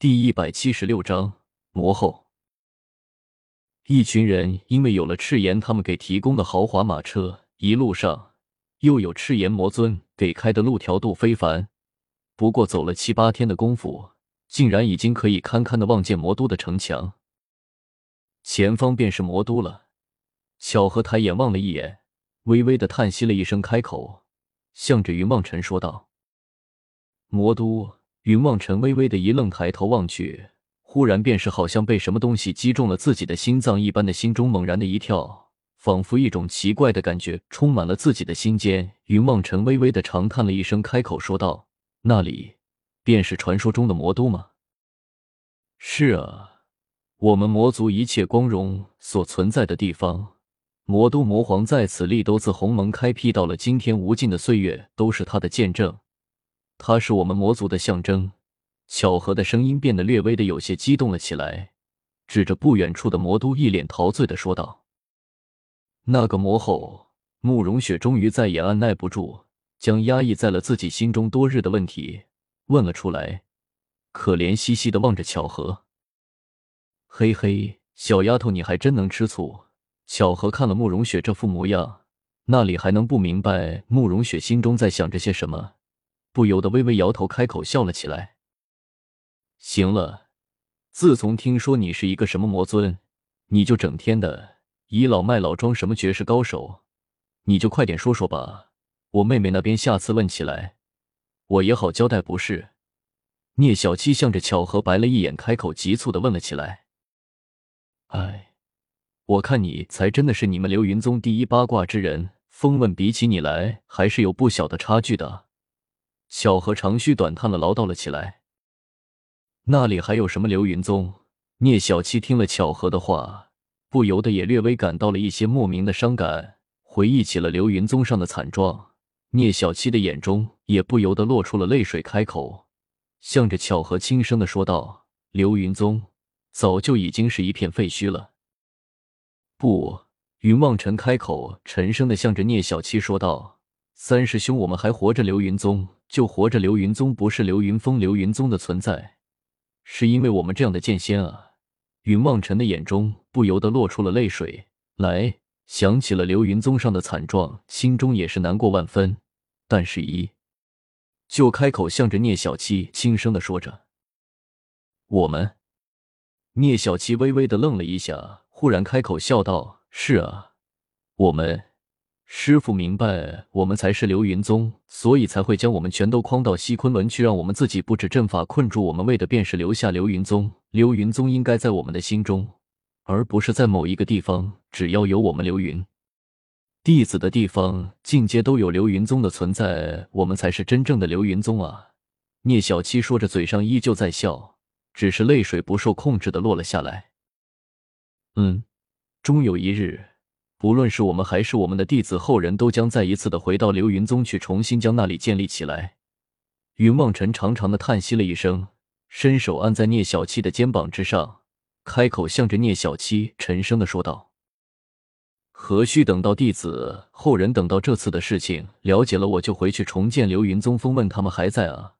第一百七十六章魔后。一群人因为有了赤炎他们给提供的豪华马车，一路上又有赤炎魔尊给开的路条度非凡。不过走了七八天的功夫，竟然已经可以堪堪的望见魔都的城墙。前方便是魔都了。巧合抬眼望了一眼，微微的叹息了一声，开口向着云望尘说道：“魔都。”云望尘微微的一愣，抬头望去，忽然便是好像被什么东西击中了自己的心脏一般的心中猛然的一跳，仿佛一种奇怪的感觉充满了自己的心间。云望尘微微的长叹了一声，开口说道：“那里便是传说中的魔都吗？”“是啊，我们魔族一切光荣所存在的地方，魔都魔皇在此立都自鸿蒙开辟到了今天，无尽的岁月都是他的见证。”他是我们魔族的象征。巧合的声音变得略微的有些激动了起来，指着不远处的魔都，一脸陶醉的说道：“那个魔后。”慕容雪终于再也按耐不住，将压抑在了自己心中多日的问题问了出来，可怜兮兮的望着巧合。嘿嘿，小丫头，你还真能吃醋。巧合看了慕容雪这副模样，那里还能不明白慕容雪心中在想着些什么？不由得微微摇头，开口笑了起来。行了，自从听说你是一个什么魔尊，你就整天的倚老卖老，装什么绝世高手，你就快点说说吧。我妹妹那边下次问起来，我也好交代。不是？聂小七向着巧合白了一眼，开口急促的问了起来。哎，我看你才真的是你们流云宗第一八卦之人，风问比起你来，还是有不小的差距的。巧合长吁短叹的，唠叨了起来。那里还有什么流云宗？聂小七听了巧合的话，不由得也略微感到了一些莫名的伤感，回忆起了流云宗上的惨状，聂小七的眼中也不由得落出了泪水，开口向着巧合轻声的说道：“流云宗早就已经是一片废墟了。”不，云望尘开口沉声的向着聂小七说道：“三师兄，我们还活着，流云宗。”就活着，流云宗不是流云峰流云宗的存在，是因为我们这样的剑仙啊！云望尘的眼中不由得落出了泪水来，想起了流云宗上的惨状，心中也是难过万分。但是，一就开口向着聂小七轻声的说着：“我们。”聂小七微微的愣了一下，忽然开口笑道：“是啊，我们。”师傅明白，我们才是流云宗，所以才会将我们全都诓到西昆仑去，让我们自己布置阵法困住我们，为的便是留下流云宗。流云宗应该在我们的心中，而不是在某一个地方。只要有我们流云弟子的地方，尽皆都有流云宗的存在，我们才是真正的流云宗啊！聂小七说着，嘴上依旧在笑，只是泪水不受控制的落了下来。嗯，终有一日。不论是我们还是我们的弟子后人都将再一次的回到流云宗去，重新将那里建立起来。云望尘长长的叹息了一声，伸手按在聂小七的肩膀之上，开口向着聂小七沉声的说道：“何须等到弟子后人等到这次的事情了解了，我就回去重建流云宗？风问他们还在啊？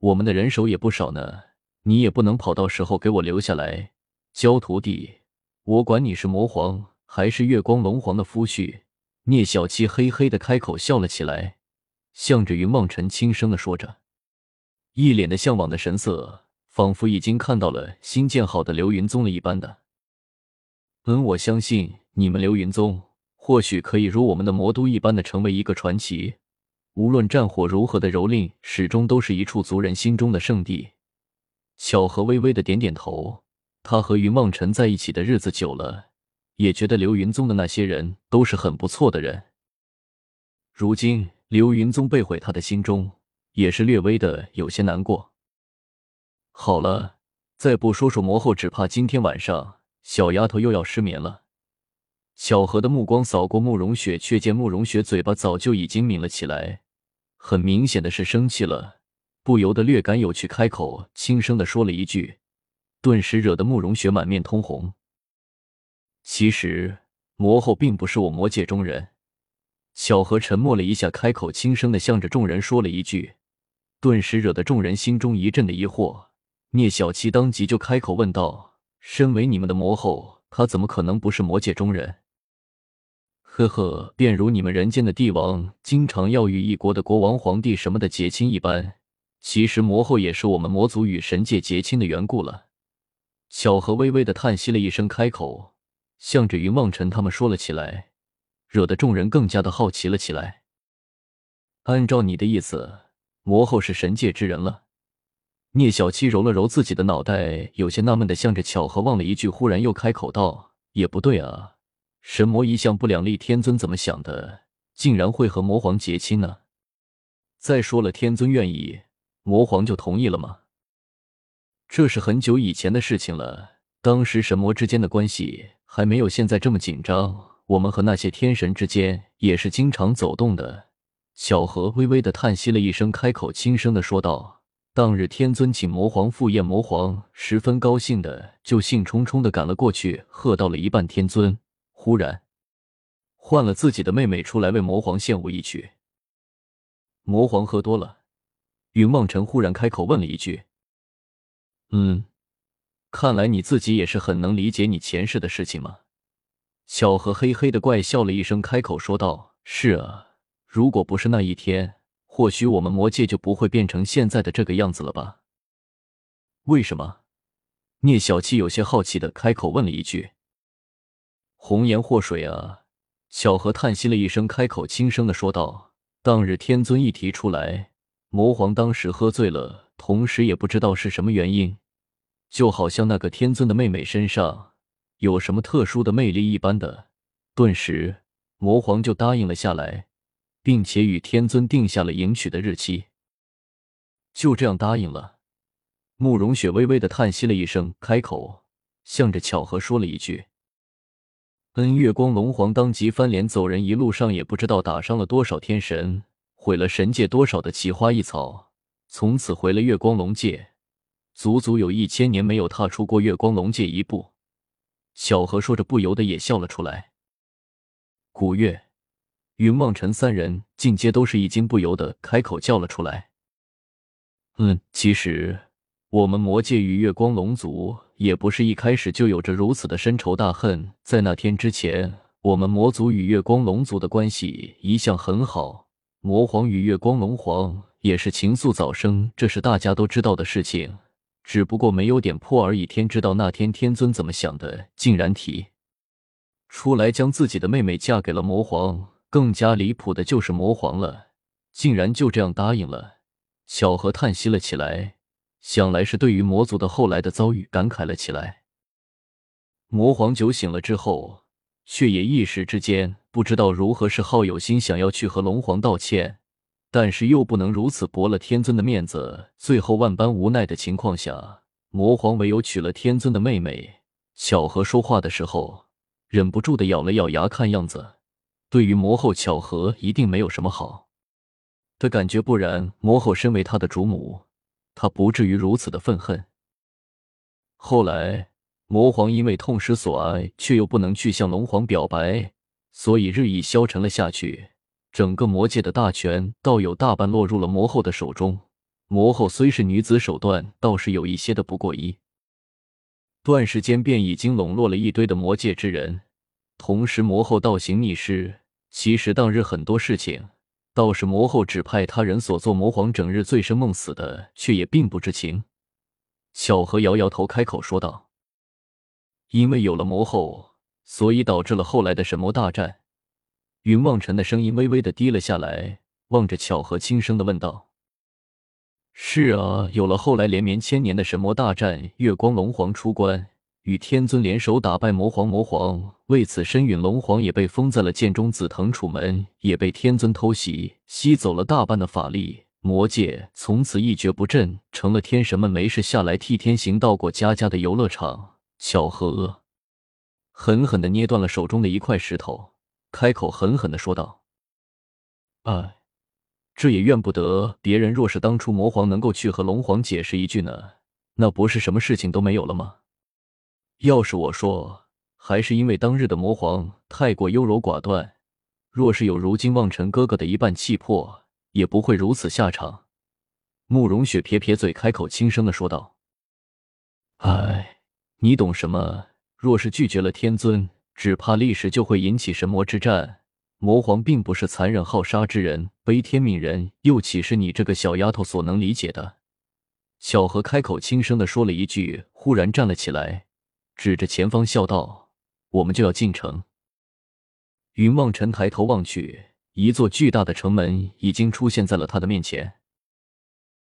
我们的人手也不少呢，你也不能跑到时候给我留下来教徒弟。我管你是魔皇。”还是月光龙皇的夫婿，聂小七嘿嘿的开口笑了起来，向着云望尘轻声的说着，一脸的向往的神色，仿佛已经看到了新建好的流云宗了一般的。嗯，我相信你们流云宗或许可以如我们的魔都一般的成为一个传奇，无论战火如何的蹂躏，始终都是一处族人心中的圣地。巧合微微的点点头，他和云望尘在一起的日子久了。也觉得流云宗的那些人都是很不错的人。如今流云宗被毁，他的心中也是略微的有些难过。好了，再不说说魔后，只怕今天晚上小丫头又要失眠了。小何的目光扫过慕容雪，却见慕容雪嘴巴早就已经抿了起来，很明显的是生气了，不由得略感有趣，开口轻声的说了一句，顿时惹得慕容雪满面通红。其实魔后并不是我魔界中人。小何沉默了一下，开口轻声的向着众人说了一句，顿时惹得众人心中一阵的疑惑。聂小七当即就开口问道：“身为你们的魔后，她怎么可能不是魔界中人？”呵呵，便如你们人间的帝王经常要与一国的国王、皇帝什么的结亲一般，其实魔后也是我们魔族与神界结亲的缘故了。小何微微的叹息了一声，开口，向着云望尘他们说了起来，惹得众人更加的好奇了起来。按照你的意思，魔后是神界之人了。聂小七揉了揉自己的脑袋，有些纳闷的向着巧合望了一句，忽然又开口道：“也不对啊。”神魔一向不两立，天尊怎么想的，竟然会和魔皇结亲呢？再说了，天尊愿意，魔皇就同意了吗？这是很久以前的事情了，当时神魔之间的关系还没有现在这么紧张。我们和那些天神之间也是经常走动的。小何微微的叹息了一声，开口轻声的说道：“当日天尊请魔皇赴宴，魔皇十分高兴的，就兴冲冲的赶了过去，喝到了一半，天尊。”忽然，换了自己的妹妹出来为魔皇献舞一曲。魔皇喝多了，云梦辰忽然开口问了一句：“嗯，看来你自己也是很能理解你前世的事情吗？”小何嘿嘿的怪笑了一声，开口说道：“是啊，如果不是那一天，或许我们魔界就不会变成现在的这个样子了吧？”为什么？聂小七有些好奇的开口问了一句。红颜祸水啊！小何叹息了一声，开口轻声的说道：“当日天尊一提出来，魔皇当时喝醉了，同时也不知道是什么原因，就好像那个天尊的妹妹身上有什么特殊的魅力一般的，顿时魔皇就答应了下来，并且与天尊定下了迎娶的日期。就这样答应了。”慕容雪微微的叹息了一声，开口向着巧合说了一句。恩月光龙皇当即翻脸走人，一路上也不知道打伤了多少天神，毁了神界多少的奇花异草，从此回了月光龙界，足足有一千年没有踏出过月光龙界一步。小何说着，不由得也笑了出来。古月、云望尘三人进阶都是一惊，不由得开口叫了出来：“嗯，其实我们魔界与月光龙族……”也不是一开始就有着如此的深仇大恨。在那天之前，我们魔族与月光龙族的关系一向很好，魔皇与月光龙皇也是情愫早生，这是大家都知道的事情，只不过没有点破而已。天知道那天天尊怎么想的，竟然提出来将自己的妹妹嫁给了魔皇。更加离谱的就是魔皇了，竟然就这样答应了。小何叹息了起来。想来是对于魔族的后来的遭遇感慨了起来。魔皇酒醒了之后，却也一时之间不知道如何是好，有心想要去和龙皇道歉，但是又不能如此驳了天尊的面子。最后万般无奈的情况下，魔皇唯有娶了天尊的妹妹。巧合说话的时候，忍不住的咬了咬牙，看样子对于魔后巧合一定没有什么好的感觉，不然魔后身为他的主母。他不至于如此的愤恨。后来，魔皇因为痛失所爱，却又不能去向龙皇表白，所以日益消沉了下去。整个魔界的大权，倒有大半落入了魔后的手中。魔后虽是女子，手段倒是有一些的不过一段时间，便已经笼络了一堆的魔界之人。同时，魔后倒行逆施，其实当日很多事情。倒是魔后指派他人所做，魔皇整日醉生梦死的，却也并不知情。小何摇摇头，开口说道：“因为有了魔后，所以导致了后来的神魔大战。”云望尘的声音微微的低了下来，望着巧合，轻声的问道：“是啊，有了后来连绵千年的神魔大战，月光龙皇出关。”与天尊联手打败魔皇，魔皇为此身陨，龙皇也被封在了剑中紫藤楚门，也被天尊偷袭，吸走了大半的法力。魔界从此一蹶不振，成了天神们没事下来替天行道过家家的游乐场。巧合狠狠的捏断了手中的一块石头，开口狠狠的说道：“哎，这也怨不得别人。若是当初魔皇能够去和龙皇解释一句呢，那不是什么事情都没有了吗？”要是我说，还是因为当日的魔皇太过优柔寡断。若是有如今望尘哥哥的一半气魄，也不会如此下场。慕容雪撇撇嘴，开口轻声的说道。哎，你懂什么？若是拒绝了天尊，只怕历史就会引起神魔之战。魔皇并不是残忍好杀之人，悲天悯人，又岂是你这个小丫头所能理解的？小何开口轻声的说了一句，忽然站了起来，指着前方笑道：“我们就要进城。”云望尘抬头望去，一座巨大的城门已经出现在了他的面前。